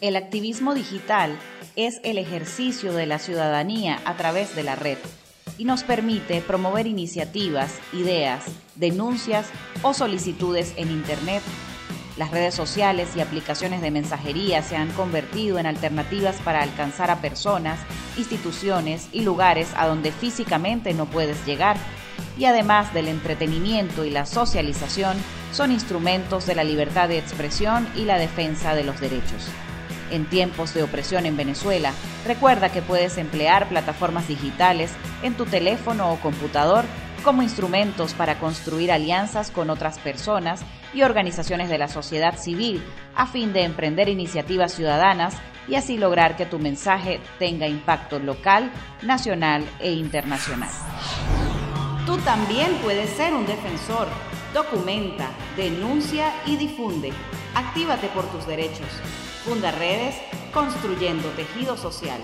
El activismo digital es el ejercicio de la ciudadanía a través de la red y nos permite promover iniciativas, ideas, denuncias o solicitudes en Internet. Las redes sociales y aplicaciones de mensajería se han convertido en alternativas para alcanzar a personas, instituciones y lugares a donde físicamente no puedes llegar. Y además del entretenimiento y la socialización, son instrumentos de la libertad de expresión y la defensa de los derechos. En tiempos de opresión en Venezuela, recuerda que puedes emplear plataformas digitales en tu teléfono o computador como instrumentos para construir alianzas con otras personas y organizaciones de la sociedad civil a fin de emprender iniciativas ciudadanas y así lograr que tu mensaje tenga impacto local, nacional e internacional. Tú también puedes ser un defensor. Documenta, denuncia y difunde. Actívate por tus derechos. Funda redes construyendo tejido social.